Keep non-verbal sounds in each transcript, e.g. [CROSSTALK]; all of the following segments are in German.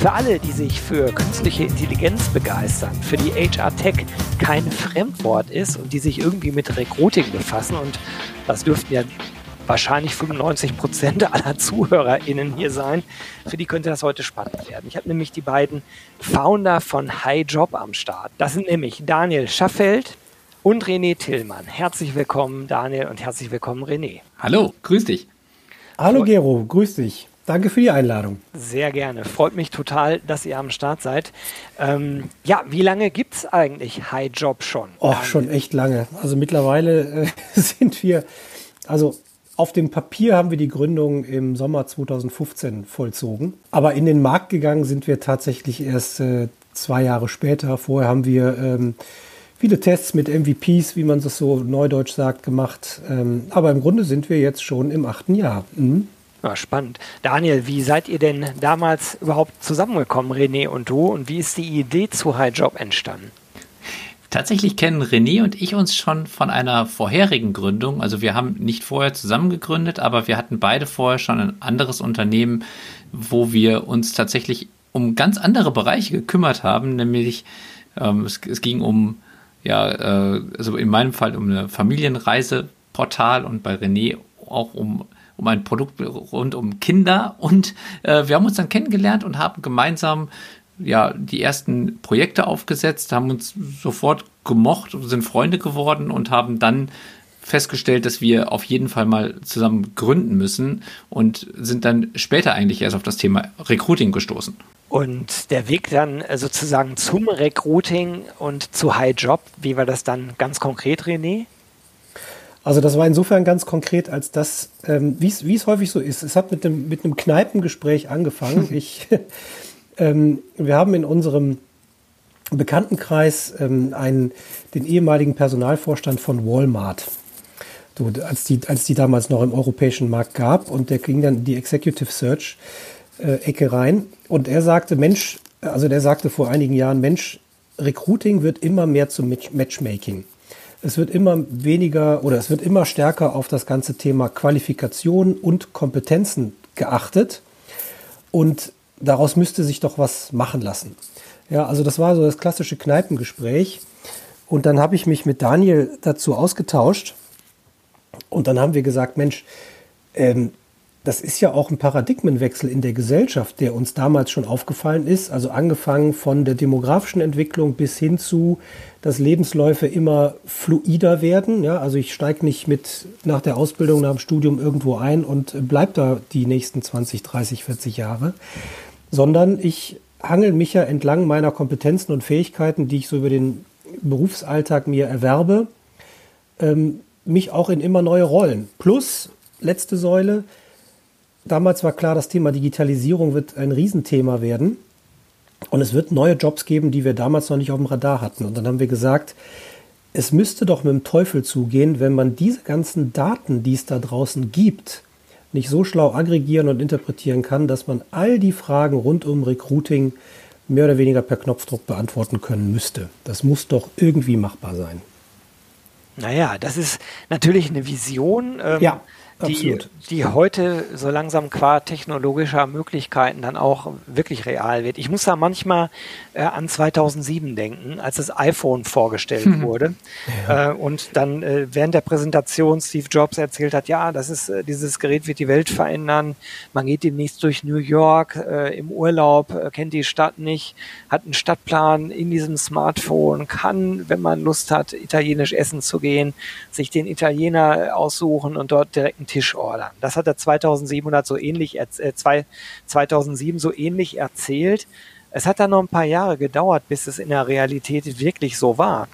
Für alle, die sich für künstliche Intelligenz begeistern, für die HR Tech kein Fremdwort ist und die sich irgendwie mit Recruiting befassen und das dürften ja wahrscheinlich 95 Prozent aller ZuhörerInnen hier sein. Für die könnte das heute spannend werden. Ich habe nämlich die beiden Founder von High Job am Start. Das sind nämlich Daniel Schaffeld und René Tillmann. Herzlich willkommen, Daniel, und herzlich willkommen, René. Hallo, grüß dich. Hallo Gero, grüß dich. Danke für die Einladung. Sehr gerne. Freut mich total, dass ihr am Start seid. Ähm, ja, wie lange gibt es eigentlich High Job schon? Och, schon echt lange. Also mittlerweile äh, [LAUGHS] sind wir, also auf dem Papier haben wir die Gründung im Sommer 2015 vollzogen. Aber in den Markt gegangen sind wir tatsächlich erst äh, zwei Jahre später. Vorher haben wir ähm, viele Tests mit MVPs, wie man das so neudeutsch sagt, gemacht. Ähm, aber im Grunde sind wir jetzt schon im achten Jahr. Mhm. Ja, spannend. Daniel, wie seid ihr denn damals überhaupt zusammengekommen, René und du? Und wie ist die Idee zu High Job entstanden? Tatsächlich kennen René und ich uns schon von einer vorherigen Gründung. Also wir haben nicht vorher zusammen gegründet, aber wir hatten beide vorher schon ein anderes Unternehmen, wo wir uns tatsächlich um ganz andere Bereiche gekümmert haben. Nämlich ähm, es, es, ging um, ja, äh, also in meinem Fall um eine Familienreiseportal und bei René auch um um ein Produkt rund um Kinder und äh, wir haben uns dann kennengelernt und haben gemeinsam ja, die ersten Projekte aufgesetzt, haben uns sofort gemocht, sind Freunde geworden und haben dann festgestellt, dass wir auf jeden Fall mal zusammen gründen müssen und sind dann später eigentlich erst auf das Thema Recruiting gestoßen. Und der Weg dann äh, sozusagen zum Recruiting und zu High Job, wie war das dann ganz konkret, René? Also das war insofern ganz konkret, als das, ähm, wie es häufig so ist, es hat mit, dem, mit einem Kneipengespräch angefangen. [LAUGHS] ich [LAUGHS] ähm, wir haben in unserem Bekanntenkreis ähm, einen, den ehemaligen Personalvorstand von Walmart. So, als, die, als die damals noch im europäischen Markt gab und der ging dann in die Executive Search äh, Ecke rein und er sagte, Mensch, also der sagte vor einigen Jahren, Mensch, Recruiting wird immer mehr zum Matchmaking. Es wird immer weniger oder es wird immer stärker auf das ganze Thema Qualifikation und Kompetenzen geachtet. Und daraus müsste sich doch was machen lassen. Ja, also das war so das klassische Kneipengespräch. Und dann habe ich mich mit Daniel dazu ausgetauscht. Und dann haben wir gesagt, Mensch, ähm, das ist ja auch ein Paradigmenwechsel in der Gesellschaft, der uns damals schon aufgefallen ist. Also angefangen von der demografischen Entwicklung bis hin zu, dass Lebensläufe immer fluider werden. Ja, also ich steige nicht mit nach der Ausbildung, nach dem Studium irgendwo ein und bleib da die nächsten 20, 30, 40 Jahre, sondern ich hangel mich ja entlang meiner Kompetenzen und Fähigkeiten, die ich so über den Berufsalltag mir erwerbe, ähm, mich auch in immer neue Rollen. Plus, letzte Säule, damals war klar, das Thema Digitalisierung wird ein Riesenthema werden. Und es wird neue Jobs geben, die wir damals noch nicht auf dem Radar hatten. Und dann haben wir gesagt, es müsste doch mit dem Teufel zugehen, wenn man diese ganzen Daten, die es da draußen gibt, nicht so schlau aggregieren und interpretieren kann, dass man all die Fragen rund um Recruiting mehr oder weniger per Knopfdruck beantworten können müsste. Das muss doch irgendwie machbar sein. Naja, das ist natürlich eine Vision. Ähm, ja die, die heute so langsam qua technologischer Möglichkeiten dann auch wirklich real wird. Ich muss da manchmal äh, an 2007 denken, als das iPhone vorgestellt hm. wurde ja. äh, und dann äh, während der Präsentation Steve Jobs erzählt hat, ja, das ist äh, dieses Gerät wird die Welt verändern. Man geht demnächst durch New York äh, im Urlaub, äh, kennt die Stadt nicht, hat einen Stadtplan in diesem Smartphone, kann, wenn man Lust hat, italienisch essen zu gehen, sich den Italiener aussuchen und dort direkt einen Tisch ordern. Das hat er 2700 so ähnlich, äh, 2007 so ähnlich erzählt. Es hat dann noch ein paar Jahre gedauert, bis es in der Realität wirklich so war.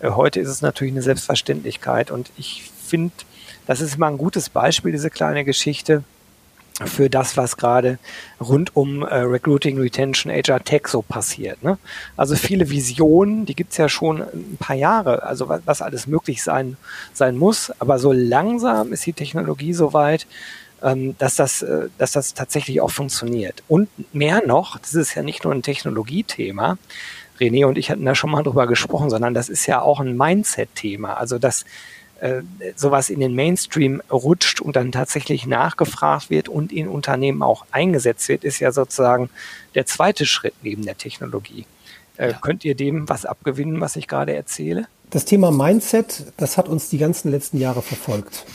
Äh, heute ist es natürlich eine Selbstverständlichkeit und ich finde, das ist immer ein gutes Beispiel, diese kleine Geschichte, für das, was gerade rund um äh, Recruiting, Retention, HR Tech so passiert. Ne? Also viele Visionen, die gibt's ja schon ein paar Jahre, also was, was alles möglich sein, sein muss. Aber so langsam ist die Technologie so weit, ähm, dass, das, äh, dass das tatsächlich auch funktioniert. Und mehr noch, das ist ja nicht nur ein Technologiethema, René und ich hatten da schon mal drüber gesprochen, sondern das ist ja auch ein Mindset-Thema. Also dass äh, sowas in den Mainstream rutscht und dann tatsächlich nachgefragt wird und in Unternehmen auch eingesetzt wird, ist ja sozusagen der zweite Schritt neben der Technologie. Äh, ja. Könnt ihr dem was abgewinnen, was ich gerade erzähle? Das Thema Mindset, das hat uns die ganzen letzten Jahre verfolgt. [LAUGHS]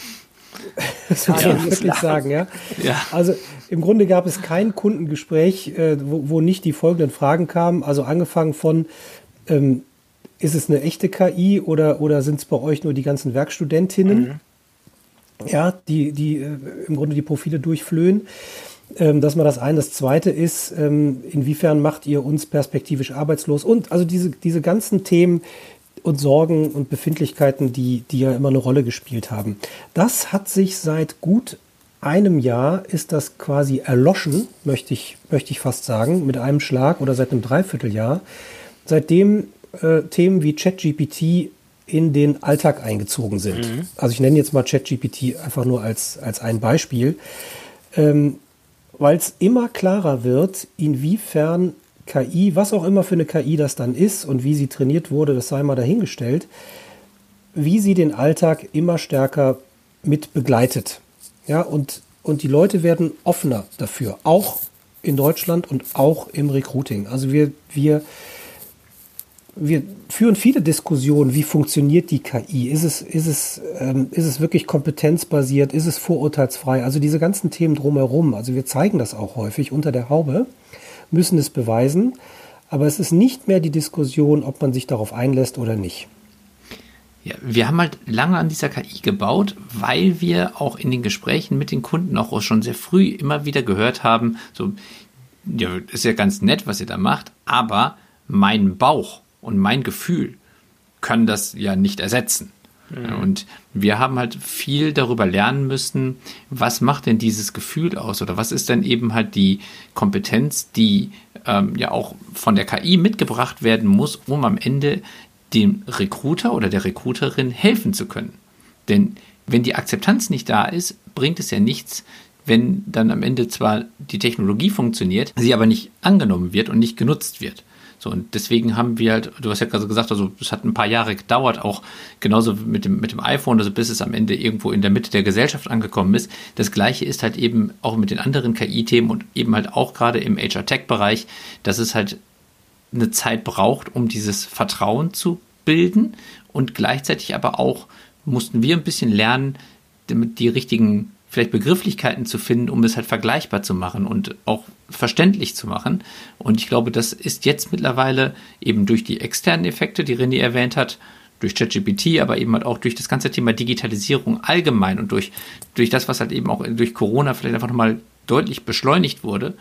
Das muss man wirklich sagen, ja? ja. Also im Grunde gab es kein Kundengespräch, äh, wo, wo, nicht die folgenden Fragen kamen. Also angefangen von, ähm, ist es eine echte KI oder, oder sind es bei euch nur die ganzen Werkstudentinnen? Mhm. Ja, die, die äh, im Grunde die Profile durchflöhen. Ähm, das mal das eine. Das zweite ist, ähm, inwiefern macht ihr uns perspektivisch arbeitslos? Und also diese, diese ganzen Themen und Sorgen und Befindlichkeiten, die, die ja immer eine Rolle gespielt haben. Das hat sich seit gut einem Jahr ist das quasi erloschen, möchte ich, möchte ich fast sagen, mit einem Schlag oder seit einem Dreivierteljahr. Seitdem äh, Themen wie ChatGPT in den Alltag eingezogen sind. Mhm. Also ich nenne jetzt mal ChatGPT einfach nur als, als ein Beispiel, ähm, weil es immer klarer wird, inwiefern KI, was auch immer für eine KI das dann ist und wie sie trainiert wurde, das sei mal dahingestellt, wie sie den Alltag immer stärker mit begleitet. Ja, und, und die Leute werden offener dafür, auch in Deutschland und auch im Recruiting. Also wir, wir wir führen viele Diskussionen, wie funktioniert die KI? Ist es, ist es, ähm, ist es wirklich kompetenzbasiert? Ist es vorurteilsfrei? Also diese ganzen Themen drumherum. Also wir zeigen das auch häufig unter der Haube, müssen es beweisen. Aber es ist nicht mehr die Diskussion, ob man sich darauf einlässt oder nicht. Ja, wir haben halt lange an dieser KI gebaut, weil wir auch in den Gesprächen mit den Kunden auch schon sehr früh immer wieder gehört haben, so, ja, ist ja ganz nett, was ihr da macht, aber mein Bauch und mein Gefühl können das ja nicht ersetzen. Mhm. Und wir haben halt viel darüber lernen müssen, was macht denn dieses Gefühl aus oder was ist denn eben halt die Kompetenz, die ähm, ja auch von der KI mitgebracht werden muss, um am Ende dem Recruiter oder der Recruiterin helfen zu können. Denn wenn die Akzeptanz nicht da ist, bringt es ja nichts, wenn dann am Ende zwar die Technologie funktioniert, sie aber nicht angenommen wird und nicht genutzt wird. So, und deswegen haben wir halt, du hast ja gerade gesagt, also es hat ein paar Jahre gedauert, auch genauso mit dem, mit dem iPhone, also bis es am Ende irgendwo in der Mitte der Gesellschaft angekommen ist. Das gleiche ist halt eben auch mit den anderen KI-Themen und eben halt auch gerade im HR-Tech-Bereich, dass es halt eine Zeit braucht, um dieses Vertrauen zu bilden und gleichzeitig aber auch mussten wir ein bisschen lernen, damit die richtigen vielleicht Begrifflichkeiten zu finden, um es halt vergleichbar zu machen und auch verständlich zu machen. Und ich glaube, das ist jetzt mittlerweile eben durch die externen Effekte, die René erwähnt hat, durch ChatGPT, aber eben halt auch durch das ganze Thema Digitalisierung allgemein und durch, durch das, was halt eben auch durch Corona vielleicht einfach nochmal deutlich beschleunigt wurde,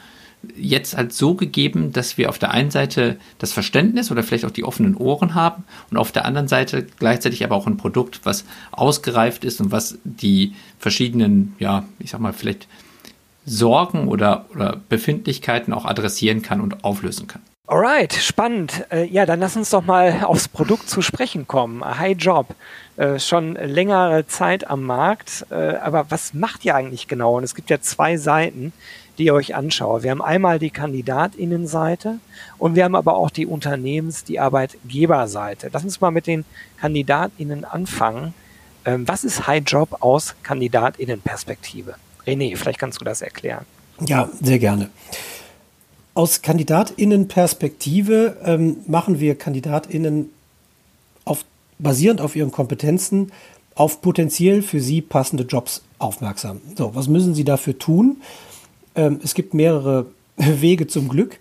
jetzt halt so gegeben, dass wir auf der einen Seite das Verständnis oder vielleicht auch die offenen Ohren haben und auf der anderen Seite gleichzeitig aber auch ein Produkt, was ausgereift ist und was die verschiedenen, ja, ich sag mal, vielleicht Sorgen oder, oder Befindlichkeiten auch adressieren kann und auflösen kann. Alright, spannend. Äh, ja, dann lass uns doch mal aufs Produkt zu sprechen kommen. High Job. Äh, schon längere Zeit am Markt. Äh, aber was macht ihr eigentlich genau? Und es gibt ja zwei Seiten die ihr euch anschaut. Wir haben einmal die Kandidatinnenseite und wir haben aber auch die Unternehmens-, die Arbeitgeberseite. Lass uns mal mit den Kandidatinnen anfangen. Ähm, was ist High Job aus Kandidatinnenperspektive? René, vielleicht kannst du das erklären. Ja, sehr gerne. Aus Kandidatinnenperspektive ähm, machen wir Kandidatinnen auf, basierend auf ihren Kompetenzen auf potenziell für sie passende Jobs aufmerksam. So, was müssen sie dafür tun? Ähm, es gibt mehrere [LAUGHS] Wege zum Glück.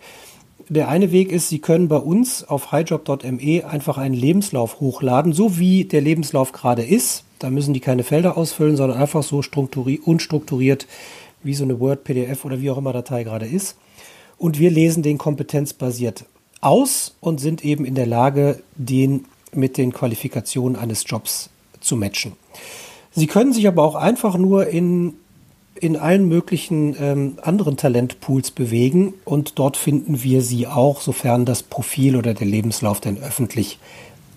Der eine Weg ist, Sie können bei uns auf highjob.me einfach einen Lebenslauf hochladen, so wie der Lebenslauf gerade ist. Da müssen die keine Felder ausfüllen, sondern einfach so unstrukturiert, wie so eine Word, PDF oder wie auch immer Datei gerade ist. Und wir lesen den kompetenzbasiert aus und sind eben in der Lage, den mit den Qualifikationen eines Jobs zu matchen. Sie können sich aber auch einfach nur in in allen möglichen ähm, anderen Talentpools bewegen und dort finden wir sie auch, sofern das Profil oder der Lebenslauf denn öffentlich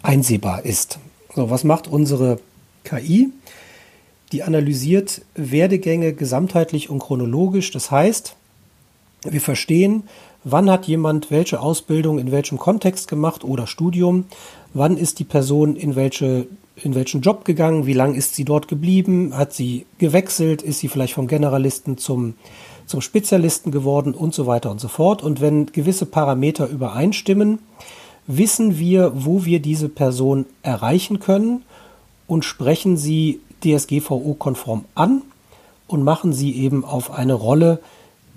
einsehbar ist. So, was macht unsere KI? Die analysiert Werdegänge gesamtheitlich und chronologisch. Das heißt, wir verstehen, wann hat jemand welche Ausbildung in welchem Kontext gemacht oder Studium, wann ist die Person in welche in welchen Job gegangen, wie lange ist sie dort geblieben, hat sie gewechselt, ist sie vielleicht vom Generalisten zum, zum Spezialisten geworden und so weiter und so fort. Und wenn gewisse Parameter übereinstimmen, wissen wir, wo wir diese Person erreichen können und sprechen sie DSGVO-konform an und machen sie eben auf eine Rolle,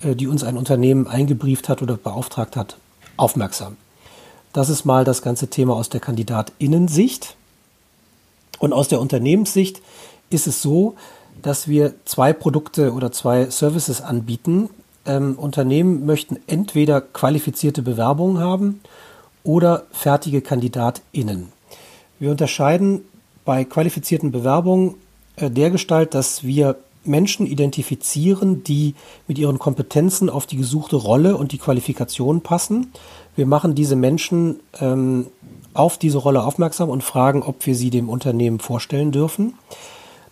äh, die uns ein Unternehmen eingebrieft hat oder beauftragt hat, aufmerksam. Das ist mal das ganze Thema aus der Kandidatinnensicht. Und aus der Unternehmenssicht ist es so, dass wir zwei Produkte oder zwei Services anbieten. Ähm, Unternehmen möchten entweder qualifizierte Bewerbungen haben oder fertige KandidatInnen. Wir unterscheiden bei qualifizierten Bewerbungen äh, der Gestalt, dass wir Menschen identifizieren, die mit ihren Kompetenzen auf die gesuchte Rolle und die Qualifikation passen. Wir machen diese Menschen ähm, auf diese Rolle aufmerksam und fragen, ob wir sie dem Unternehmen vorstellen dürfen.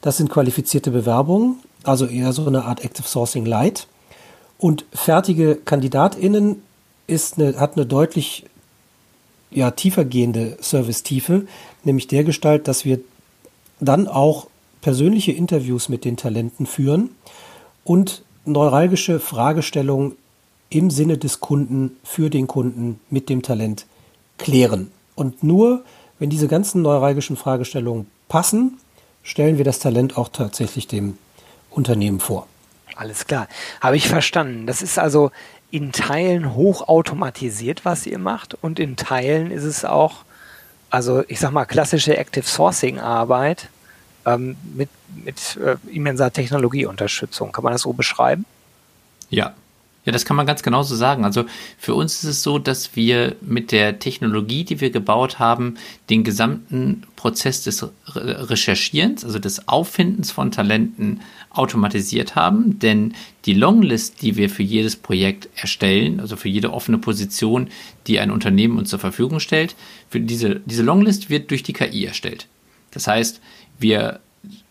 Das sind qualifizierte Bewerbungen, also eher so eine Art Active Sourcing Light. Und fertige KandidatInnen ist eine, hat eine deutlich ja, tiefergehende Service-Tiefe, nämlich der Gestalt, dass wir dann auch persönliche Interviews mit den Talenten führen und neuralgische Fragestellungen im Sinne des Kunden für den Kunden mit dem Talent klären. Und nur wenn diese ganzen neuralgischen Fragestellungen passen, stellen wir das Talent auch tatsächlich dem Unternehmen vor. Alles klar. Habe ich verstanden. Das ist also in Teilen hochautomatisiert, was ihr macht, und in Teilen ist es auch, also ich sag mal, klassische Active Sourcing Arbeit ähm, mit, mit äh, immenser Technologieunterstützung. Kann man das so beschreiben? Ja, ja, das kann man ganz genauso sagen. Also für uns ist es so, dass wir mit der Technologie, die wir gebaut haben, den gesamten Prozess des Recherchierens, also des Auffindens von Talenten automatisiert haben. Denn die Longlist, die wir für jedes Projekt erstellen, also für jede offene Position, die ein Unternehmen uns zur Verfügung stellt, für diese, diese Longlist wird durch die KI erstellt. Das heißt, wir,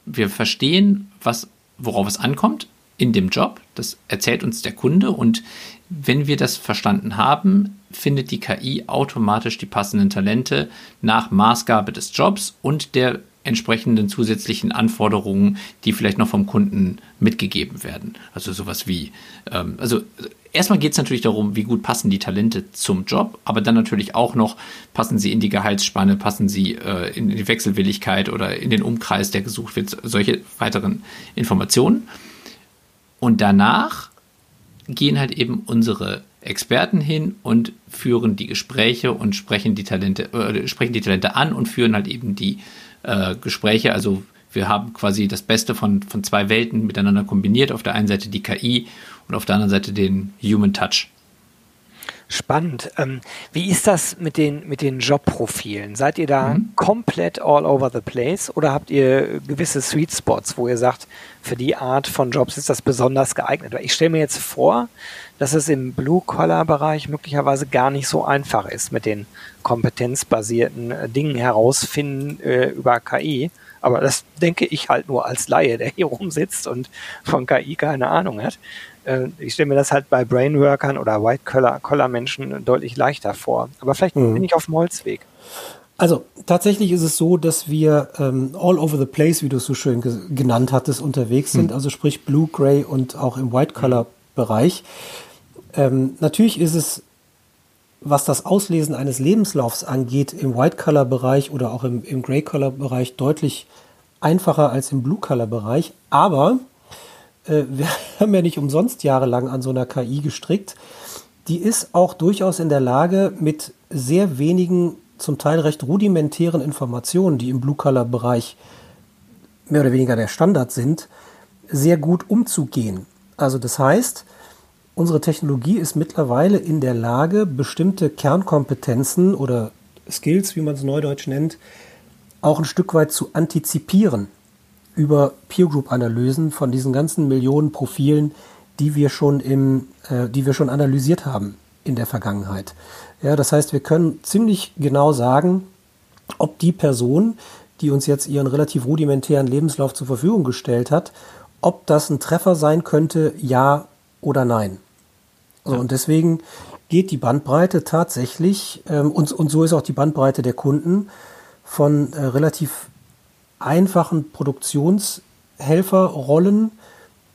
wir verstehen, was, worauf es ankommt in dem Job. Das erzählt uns der Kunde und wenn wir das verstanden haben, findet die KI automatisch die passenden Talente nach Maßgabe des Jobs und der entsprechenden zusätzlichen Anforderungen, die vielleicht noch vom Kunden mitgegeben werden. Also sowas wie, ähm, also erstmal geht es natürlich darum, wie gut passen die Talente zum Job, aber dann natürlich auch noch, passen sie in die Gehaltsspanne, passen sie äh, in die Wechselwilligkeit oder in den Umkreis, der gesucht wird, solche weiteren Informationen. Und danach gehen halt eben unsere Experten hin und führen die Gespräche und sprechen die Talente, äh, sprechen die Talente an und führen halt eben die äh, Gespräche. Also wir haben quasi das Beste von, von zwei Welten miteinander kombiniert. Auf der einen Seite die KI und auf der anderen Seite den Human Touch. Spannend. Ähm, wie ist das mit den, mit den Jobprofilen? Seid ihr da mhm. komplett all over the place oder habt ihr gewisse Sweet Spots, wo ihr sagt, für die Art von Jobs ist das besonders geeignet? ich stelle mir jetzt vor, dass es im Blue-Collar-Bereich möglicherweise gar nicht so einfach ist mit den kompetenzbasierten äh, Dingen herausfinden äh, über KI. Aber das denke ich halt nur als Laie, der hier rumsitzt und von KI keine Ahnung hat. Äh, ich stelle mir das halt bei Brainworkern oder White-Collar-Menschen deutlich leichter vor. Aber vielleicht mhm. bin ich auf dem Holzweg. Also tatsächlich ist es so, dass wir ähm, all over the place, wie du es so schön ge genannt hattest, unterwegs sind. Mhm. Also sprich Blue, Gray und auch im White-Collar-Bereich. Ähm, natürlich ist es, was das Auslesen eines Lebenslaufs angeht, im White-Collar-Bereich oder auch im, im Gray-Collar-Bereich deutlich einfacher als im Blue-Collar-Bereich. Aber äh, wir [LAUGHS] haben ja nicht umsonst jahrelang an so einer KI gestrickt. Die ist auch durchaus in der Lage, mit sehr wenigen, zum Teil recht rudimentären Informationen, die im Blue-Color-Bereich mehr oder weniger der Standard sind, sehr gut umzugehen. Also das heißt, unsere Technologie ist mittlerweile in der Lage, bestimmte Kernkompetenzen oder Skills, wie man es neudeutsch nennt, auch ein Stück weit zu antizipieren. Über Peer Group Analysen von diesen ganzen Millionen Profilen, die wir schon im, äh, die wir schon analysiert haben in der Vergangenheit. Ja, das heißt, wir können ziemlich genau sagen, ob die Person, die uns jetzt ihren relativ rudimentären Lebenslauf zur Verfügung gestellt hat, ob das ein Treffer sein könnte, ja oder nein. So. Und deswegen geht die Bandbreite tatsächlich, ähm, und, und so ist auch die Bandbreite der Kunden, von äh, relativ einfachen Produktionshelferrollen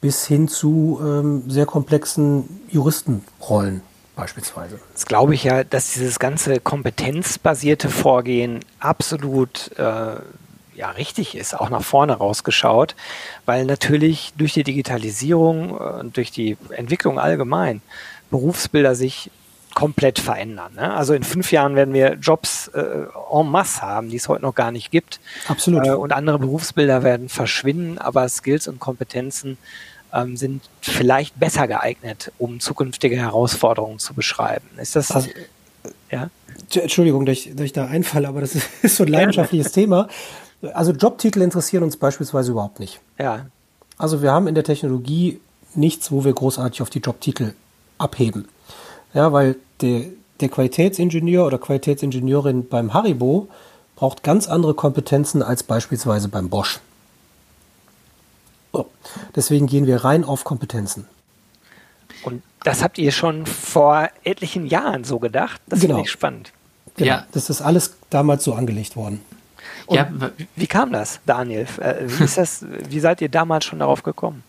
bis hin zu ähm, sehr komplexen Juristenrollen beispielsweise. Das glaube ich ja, dass dieses ganze kompetenzbasierte Vorgehen absolut äh, ja richtig ist, auch nach vorne rausgeschaut, weil natürlich durch die Digitalisierung und durch die Entwicklung allgemein Berufsbilder sich komplett verändern. Ne? Also in fünf Jahren werden wir Jobs äh, en masse haben, die es heute noch gar nicht gibt. Absolut. Äh, und andere Berufsbilder werden verschwinden, aber Skills und Kompetenzen ähm, sind vielleicht besser geeignet, um zukünftige Herausforderungen zu beschreiben. Ist das also, ja? Entschuldigung, dass ich, dass ich da einfalle, aber das [LAUGHS] ist so ein leidenschaftliches Thema. Also Jobtitel interessieren uns beispielsweise überhaupt nicht. Ja. Also wir haben in der Technologie nichts, wo wir großartig auf die Jobtitel abheben. Ja, weil der, der Qualitätsingenieur oder Qualitätsingenieurin beim Haribo braucht ganz andere Kompetenzen als beispielsweise beim Bosch. So. Deswegen gehen wir rein auf Kompetenzen. Und das habt ihr schon vor etlichen Jahren so gedacht? Das genau. finde ich spannend. Genau. Ja. Das ist alles damals so angelegt worden. Und ja, wie kam das, Daniel? Äh, wie, ist das, wie seid ihr damals schon darauf gekommen?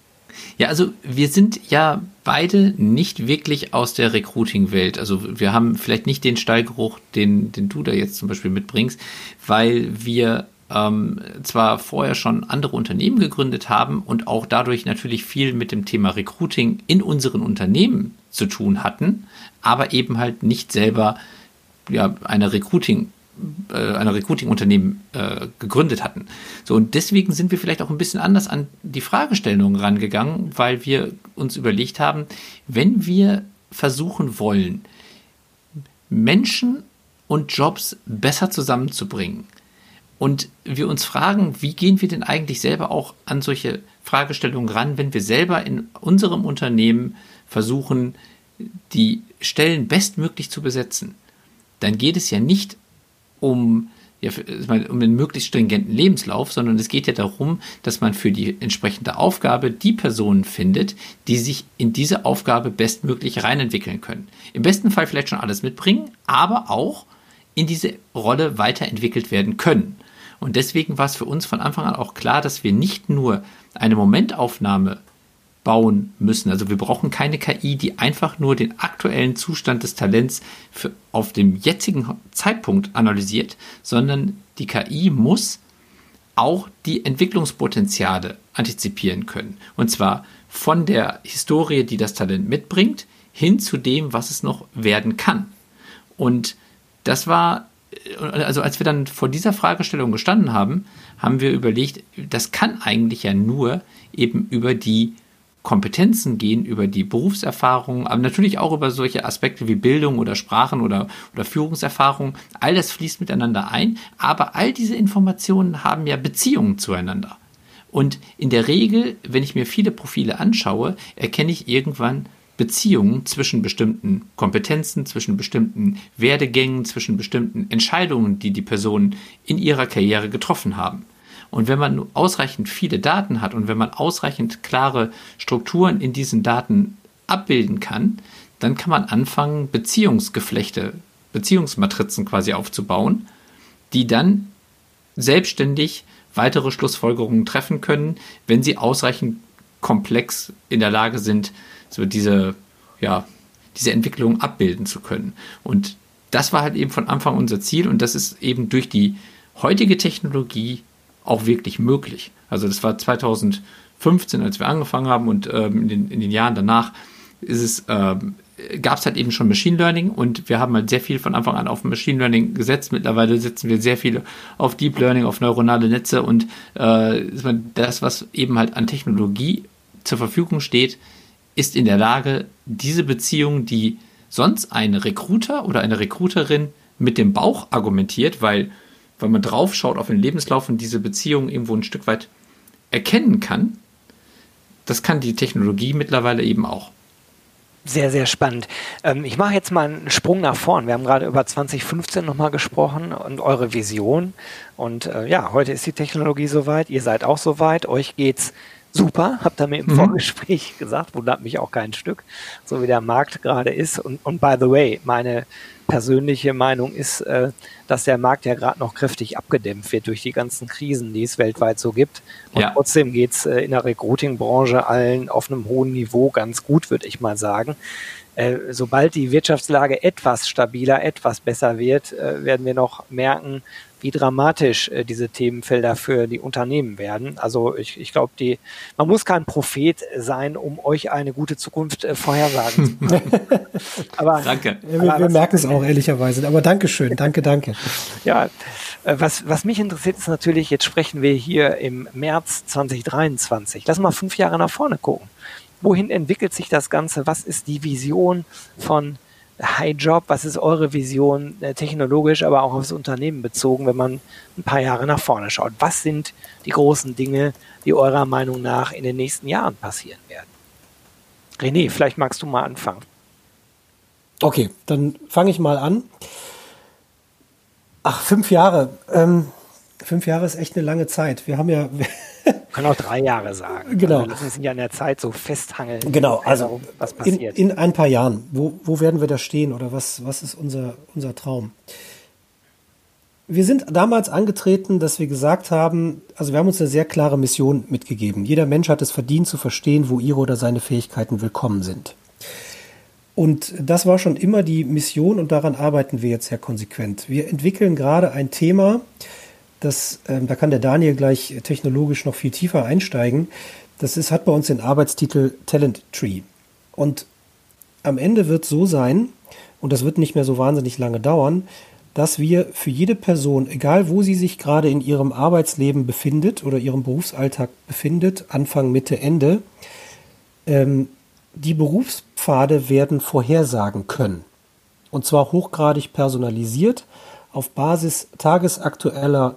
Ja, also wir sind ja beide nicht wirklich aus der Recruiting-Welt. Also wir haben vielleicht nicht den Stallgeruch, den, den du da jetzt zum Beispiel mitbringst, weil wir ähm, zwar vorher schon andere Unternehmen gegründet haben und auch dadurch natürlich viel mit dem Thema Recruiting in unseren Unternehmen zu tun hatten, aber eben halt nicht selber ja, eine Recruiting äh, einer Recruiting-Unternehmen äh, gegründet hatten. So, und deswegen sind wir vielleicht auch ein bisschen anders an die Fragestellungen rangegangen, weil wir uns überlegt haben, wenn wir versuchen wollen, Menschen und Jobs besser zusammenzubringen und wir uns fragen, wie gehen wir denn eigentlich selber auch an solche Fragestellungen ran, wenn wir selber in unserem Unternehmen versuchen, die Stellen bestmöglich zu besetzen, dann geht es ja nicht um, ja, um einen möglichst stringenten Lebenslauf, sondern es geht ja darum, dass man für die entsprechende Aufgabe die Personen findet, die sich in diese Aufgabe bestmöglich reinentwickeln können. Im besten Fall vielleicht schon alles mitbringen, aber auch in diese Rolle weiterentwickelt werden können. Und deswegen war es für uns von Anfang an auch klar, dass wir nicht nur eine Momentaufnahme bauen müssen. Also wir brauchen keine KI, die einfach nur den aktuellen Zustand des Talents für, auf dem jetzigen Zeitpunkt analysiert, sondern die KI muss auch die Entwicklungspotenziale antizipieren können. Und zwar von der Historie, die das Talent mitbringt, hin zu dem, was es noch werden kann. Und das war, also als wir dann vor dieser Fragestellung gestanden haben, haben wir überlegt, das kann eigentlich ja nur eben über die Kompetenzen gehen, über die Berufserfahrung, aber natürlich auch über solche Aspekte wie Bildung oder Sprachen oder, oder Führungserfahrung. All das fließt miteinander ein, aber all diese Informationen haben ja Beziehungen zueinander. Und in der Regel, wenn ich mir viele Profile anschaue, erkenne ich irgendwann Beziehungen zwischen bestimmten Kompetenzen, zwischen bestimmten Werdegängen, zwischen bestimmten Entscheidungen, die die Personen in ihrer Karriere getroffen haben. Und wenn man ausreichend viele Daten hat und wenn man ausreichend klare Strukturen in diesen Daten abbilden kann, dann kann man anfangen, Beziehungsgeflechte, Beziehungsmatrizen quasi aufzubauen, die dann selbstständig weitere Schlussfolgerungen treffen können, wenn sie ausreichend komplex in der Lage sind, so diese, ja, diese Entwicklung abbilden zu können. Und das war halt eben von Anfang unser Ziel und das ist eben durch die heutige Technologie auch wirklich möglich. Also das war 2015, als wir angefangen haben und ähm, in, den, in den Jahren danach ist es, ähm, gab es halt eben schon Machine Learning und wir haben halt sehr viel von Anfang an auf Machine Learning gesetzt. Mittlerweile setzen wir sehr viel auf Deep Learning, auf neuronale Netze und äh, das, was eben halt an Technologie zur Verfügung steht, ist in der Lage, diese Beziehung, die sonst ein Recruiter oder eine Recruiterin mit dem Bauch argumentiert, weil weil man drauf schaut auf den Lebenslauf und diese Beziehung irgendwo ein Stück weit erkennen kann, das kann die Technologie mittlerweile eben auch. Sehr, sehr spannend. Ähm, ich mache jetzt mal einen Sprung nach vorn. Wir haben gerade über 2015 nochmal gesprochen und eure Vision. Und äh, ja, heute ist die Technologie soweit. Ihr seid auch soweit. Euch geht's super. Habt ihr mir im mhm. Vorgespräch [LAUGHS] gesagt. Wundert mich auch kein Stück. So wie der Markt gerade ist. Und, und by the way, meine persönliche Meinung ist, äh, dass der Markt ja gerade noch kräftig abgedämpft wird durch die ganzen Krisen, die es weltweit so gibt. Und ja. trotzdem geht's äh, in der Recruiting-Branche allen auf einem hohen Niveau ganz gut, würde ich mal sagen. Äh, sobald die Wirtschaftslage etwas stabiler, etwas besser wird, äh, werden wir noch merken, wie dramatisch äh, diese Themenfelder für die Unternehmen werden. Also ich, ich glaube, die man muss kein Prophet sein, um euch eine gute Zukunft äh, vorhersagen zu können. [LAUGHS] aber, danke. Ja, wir, wir merken es auch ehrlicherweise. Aber Dankeschön, danke, danke. Ja, äh, was, was mich interessiert ist natürlich, jetzt sprechen wir hier im März 2023. Lass mal fünf Jahre nach vorne gucken. Wohin entwickelt sich das Ganze? Was ist die Vision von High Job, was ist eure Vision äh, technologisch, aber auch aufs Unternehmen bezogen, wenn man ein paar Jahre nach vorne schaut? Was sind die großen Dinge, die eurer Meinung nach in den nächsten Jahren passieren werden? René, vielleicht magst du mal anfangen. Okay, dann fange ich mal an. Ach, fünf Jahre. Ähm, fünf Jahre ist echt eine lange Zeit. Wir haben ja, [LAUGHS] können auch drei Jahre sagen. Genau. Also lassen sich ja in der Zeit so festhangeln. Genau, also was passiert. In, in, ein paar Jahren, wo, wo werden wir da stehen oder was, was ist unser, unser Traum? Wir sind damals angetreten, dass wir gesagt haben, also wir haben uns eine sehr klare Mission mitgegeben. Jeder Mensch hat es verdient zu verstehen, wo ihre oder seine Fähigkeiten willkommen sind. Und das war schon immer die Mission und daran arbeiten wir jetzt sehr konsequent. Wir entwickeln gerade ein Thema, das, ähm, da kann der Daniel gleich technologisch noch viel tiefer einsteigen. Das ist, hat bei uns den Arbeitstitel Talent Tree. Und am Ende wird so sein, und das wird nicht mehr so wahnsinnig lange dauern, dass wir für jede Person, egal wo sie sich gerade in ihrem Arbeitsleben befindet oder ihrem Berufsalltag befindet, Anfang, Mitte, Ende, ähm, die Berufspfade werden vorhersagen können. Und zwar hochgradig personalisiert auf Basis tagesaktueller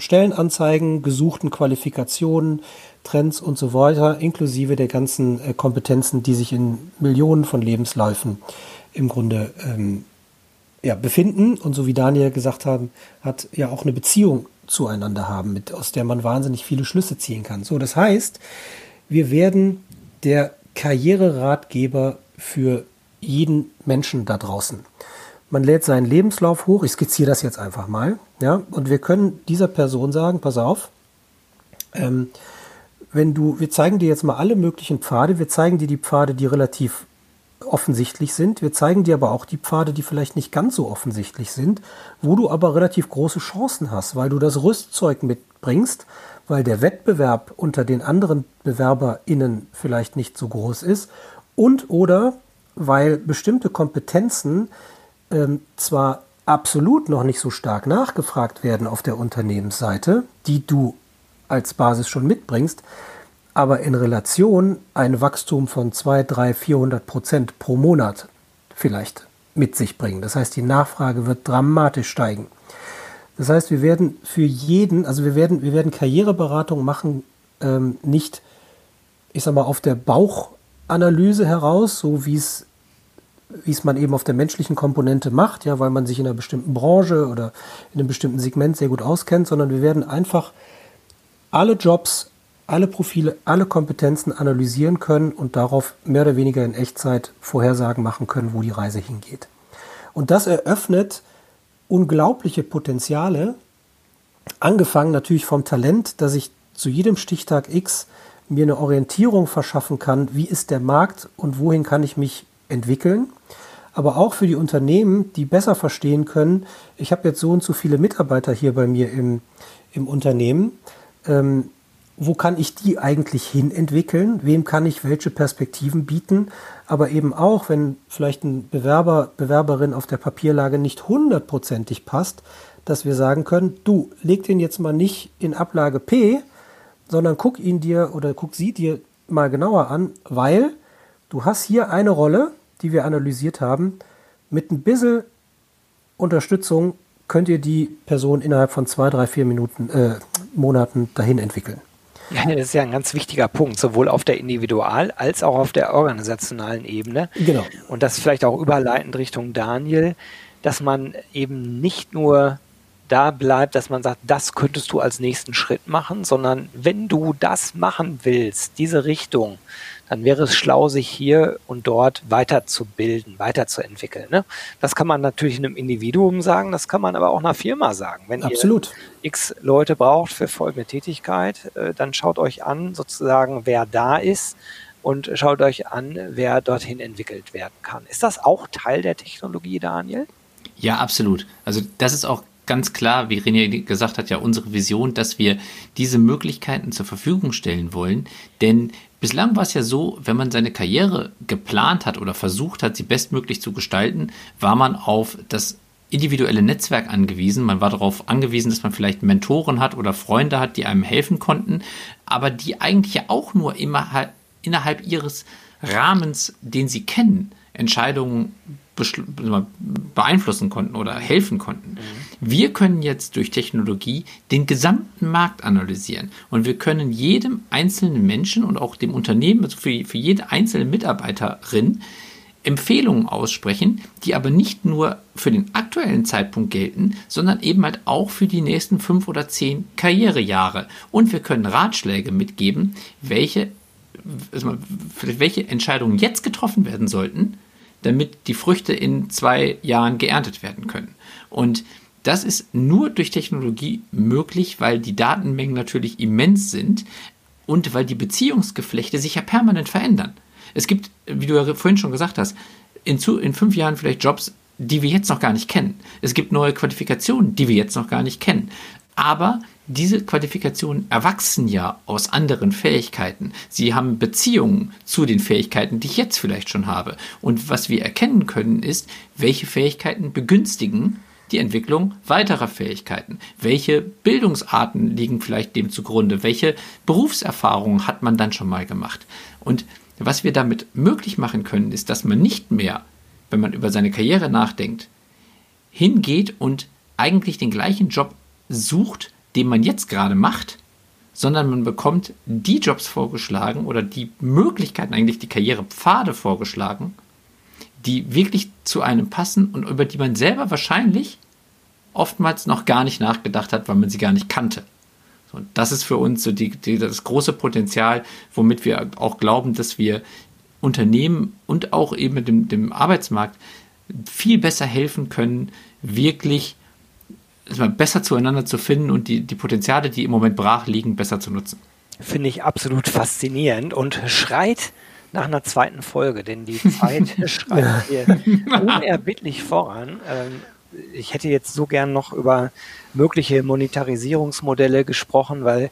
Stellenanzeigen, gesuchten Qualifikationen, Trends und so weiter, inklusive der ganzen äh, Kompetenzen, die sich in Millionen von Lebensläufen im Grunde ähm, ja, befinden und so wie Daniel gesagt haben, hat ja auch eine Beziehung zueinander haben, mit, aus der man wahnsinnig viele Schlüsse ziehen kann. So, das heißt, wir werden der Karriereratgeber für jeden Menschen da draußen. Man lädt seinen Lebenslauf hoch, ich skizziere das jetzt einfach mal, ja, und wir können dieser Person sagen, pass auf, ähm, wenn du, wir zeigen dir jetzt mal alle möglichen Pfade, wir zeigen dir die Pfade, die relativ offensichtlich sind, wir zeigen dir aber auch die Pfade, die vielleicht nicht ganz so offensichtlich sind, wo du aber relativ große Chancen hast, weil du das Rüstzeug mitbringst, weil der Wettbewerb unter den anderen BewerberInnen vielleicht nicht so groß ist und oder weil bestimmte Kompetenzen ähm, zwar absolut noch nicht so stark nachgefragt werden auf der Unternehmensseite, die du als Basis schon mitbringst, aber in Relation ein Wachstum von 2, 3, 400 Prozent pro Monat vielleicht mit sich bringen. Das heißt, die Nachfrage wird dramatisch steigen. Das heißt, wir werden für jeden, also wir werden, wir werden Karriereberatung machen, ähm, nicht, ich sag mal, auf der Bauchanalyse heraus, so wie es wie es man eben auf der menschlichen Komponente macht, ja, weil man sich in einer bestimmten Branche oder in einem bestimmten Segment sehr gut auskennt, sondern wir werden einfach alle Jobs, alle Profile, alle Kompetenzen analysieren können und darauf mehr oder weniger in Echtzeit Vorhersagen machen können, wo die Reise hingeht. Und das eröffnet unglaubliche Potenziale, angefangen natürlich vom Talent, dass ich zu jedem Stichtag X mir eine Orientierung verschaffen kann, wie ist der Markt und wohin kann ich mich entwickeln, aber auch für die Unternehmen, die besser verstehen können, ich habe jetzt so und so viele Mitarbeiter hier bei mir im, im Unternehmen, ähm, wo kann ich die eigentlich hin entwickeln, wem kann ich welche Perspektiven bieten, aber eben auch, wenn vielleicht ein Bewerber, Bewerberin auf der Papierlage nicht hundertprozentig passt, dass wir sagen können, du leg den jetzt mal nicht in Ablage P, sondern guck ihn dir oder guck sie dir mal genauer an, weil du hast hier eine Rolle, die wir analysiert haben. Mit ein bisschen Unterstützung könnt ihr die Person innerhalb von zwei, drei, vier Minuten, äh, Monaten dahin entwickeln. Ja, das ist ja ein ganz wichtiger Punkt, sowohl auf der Individual- als auch auf der organisationalen Ebene. Genau. Und das vielleicht auch überleitend Richtung Daniel, dass man eben nicht nur da bleibt, dass man sagt, das könntest du als nächsten Schritt machen, sondern wenn du das machen willst, diese Richtung, dann wäre es schlau, sich hier und dort weiterzubilden, weiterzuentwickeln. Ne? Das kann man natürlich einem Individuum sagen, das kann man aber auch einer Firma sagen. Wenn Absolut. ihr x Leute braucht für folgende Tätigkeit, äh, dann schaut euch an, sozusagen, wer da ist und schaut euch an, wer dorthin entwickelt werden kann. Ist das auch Teil der Technologie, Daniel? Ja, absolut. Also das ist auch ganz klar, wie René gesagt hat, ja unsere Vision, dass wir diese Möglichkeiten zur Verfügung stellen wollen. Denn bislang war es ja so, wenn man seine Karriere geplant hat oder versucht hat, sie bestmöglich zu gestalten, war man auf das individuelle Netzwerk angewiesen. Man war darauf angewiesen, dass man vielleicht Mentoren hat oder Freunde hat, die einem helfen konnten, aber die eigentlich ja auch nur immer innerhalb ihres Rahmens, den sie kennen, Entscheidungen beeinflussen konnten oder helfen konnten. Mhm. Wir können jetzt durch Technologie den gesamten Markt analysieren und wir können jedem einzelnen Menschen und auch dem Unternehmen, also für, für jede einzelne Mitarbeiterin, Empfehlungen aussprechen, die aber nicht nur für den aktuellen Zeitpunkt gelten, sondern eben halt auch für die nächsten fünf oder zehn Karrierejahre. Und wir können Ratschläge mitgeben, welche, welche Entscheidungen jetzt getroffen werden sollten, damit die Früchte in zwei Jahren geerntet werden können. Und das ist nur durch Technologie möglich, weil die Datenmengen natürlich immens sind und weil die Beziehungsgeflechte sich ja permanent verändern. Es gibt, wie du ja vorhin schon gesagt hast, in, zu, in fünf Jahren vielleicht Jobs, die wir jetzt noch gar nicht kennen. Es gibt neue Qualifikationen, die wir jetzt noch gar nicht kennen. Aber diese Qualifikationen erwachsen ja aus anderen Fähigkeiten. Sie haben Beziehungen zu den Fähigkeiten, die ich jetzt vielleicht schon habe. Und was wir erkennen können, ist, welche Fähigkeiten begünstigen die Entwicklung weiterer Fähigkeiten. Welche Bildungsarten liegen vielleicht dem zugrunde? Welche Berufserfahrungen hat man dann schon mal gemacht? Und was wir damit möglich machen können, ist, dass man nicht mehr, wenn man über seine Karriere nachdenkt, hingeht und eigentlich den gleichen Job sucht, den man jetzt gerade macht, sondern man bekommt die Jobs vorgeschlagen oder die Möglichkeiten, eigentlich die Karrierepfade vorgeschlagen, die wirklich zu einem passen und über die man selber wahrscheinlich oftmals noch gar nicht nachgedacht hat, weil man sie gar nicht kannte. Und das ist für uns so die, die, das große Potenzial, womit wir auch glauben, dass wir Unternehmen und auch eben dem, dem Arbeitsmarkt viel besser helfen können, wirklich besser zueinander zu finden und die, die Potenziale, die im Moment brach liegen, besser zu nutzen. Finde ich absolut faszinierend und schreit nach einer zweiten Folge, denn die Zeit [LAUGHS] schreit hier [LAUGHS] unerbittlich voran. Ähm, ich hätte jetzt so gern noch über mögliche Monetarisierungsmodelle gesprochen, weil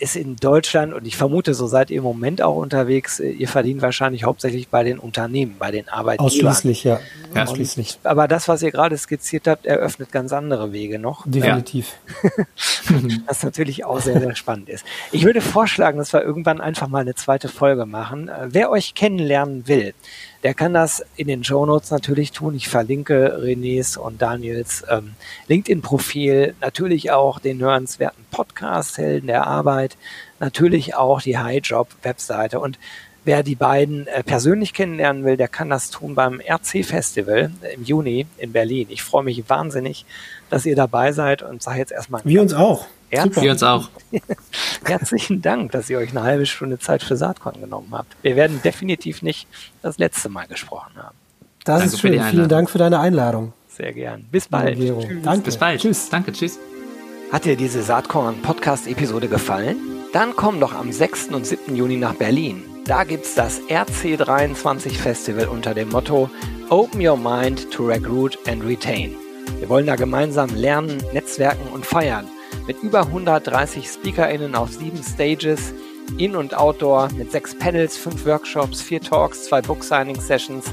ist in Deutschland, und ich vermute, so seid ihr im Moment auch unterwegs, äh, ihr verdient wahrscheinlich hauptsächlich bei den Unternehmen, bei den Arbeitgebern. Ausschließlich, ja. ja. Ausschließlich. Aber das, was ihr gerade skizziert habt, eröffnet ganz andere Wege noch. Definitiv. [LAUGHS] was natürlich auch sehr, sehr spannend ist. Ich würde vorschlagen, dass wir irgendwann einfach mal eine zweite Folge machen. Äh, wer euch kennenlernen will, der kann das in den Show Notes natürlich tun. Ich verlinke Renés und Daniels ähm, LinkedIn-Profil, natürlich auch den hörenswerten Podcast Helden der Arbeit, natürlich auch die Highjob-Webseite und Wer die beiden äh, persönlich kennenlernen will, der kann das tun beim RC Festival im Juni in Berlin. Ich freue mich wahnsinnig, dass ihr dabei seid und sage jetzt erstmal. Wir uns auch. Herzlich, Wir uns auch. [LAUGHS] Herzlichen Dank, dass ihr euch eine halbe Stunde Zeit für Saatkorn genommen habt. Wir werden definitiv nicht das letzte Mal gesprochen haben. Das Danke ist schön. Vielen Dank für deine Einladung. Sehr gern. Bis bald. Danke. Bis bald. Tschüss. Danke. Tschüss. Hat dir diese Saatkorn-Podcast-Episode gefallen? Dann komm doch am 6. und 7. Juni nach Berlin. Da gibt's das RC23 Festival unter dem Motto Open Your Mind to Recruit and Retain. Wir wollen da gemeinsam lernen, netzwerken und feiern. Mit über 130 SpeakerInnen auf sieben Stages, In- und Outdoor, mit sechs Panels, fünf Workshops, vier Talks, zwei Book-Signing-Sessions,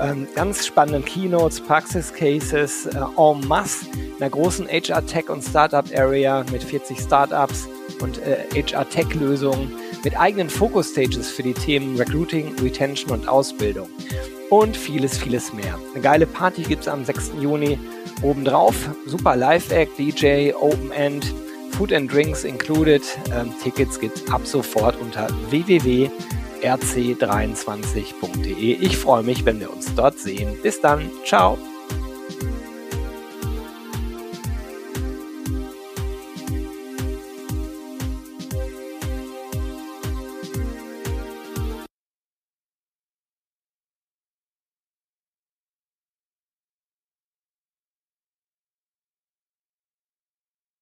ähm, ganz spannenden Keynotes, Praxis-Cases, äh, en masse, einer großen HR-Tech- und Startup-Area mit 40 Startups und äh, HR-Tech-Lösungen mit eigenen Focus-Stages für die Themen Recruiting, Retention und Ausbildung. Und vieles, vieles mehr. Eine geile Party gibt es am 6. Juni obendrauf. Super Live-Act, DJ, Open End, Food and Drinks included. Ähm, Tickets gibt es ab sofort unter www.rc23.de. Ich freue mich, wenn wir uns dort sehen. Bis dann. Ciao.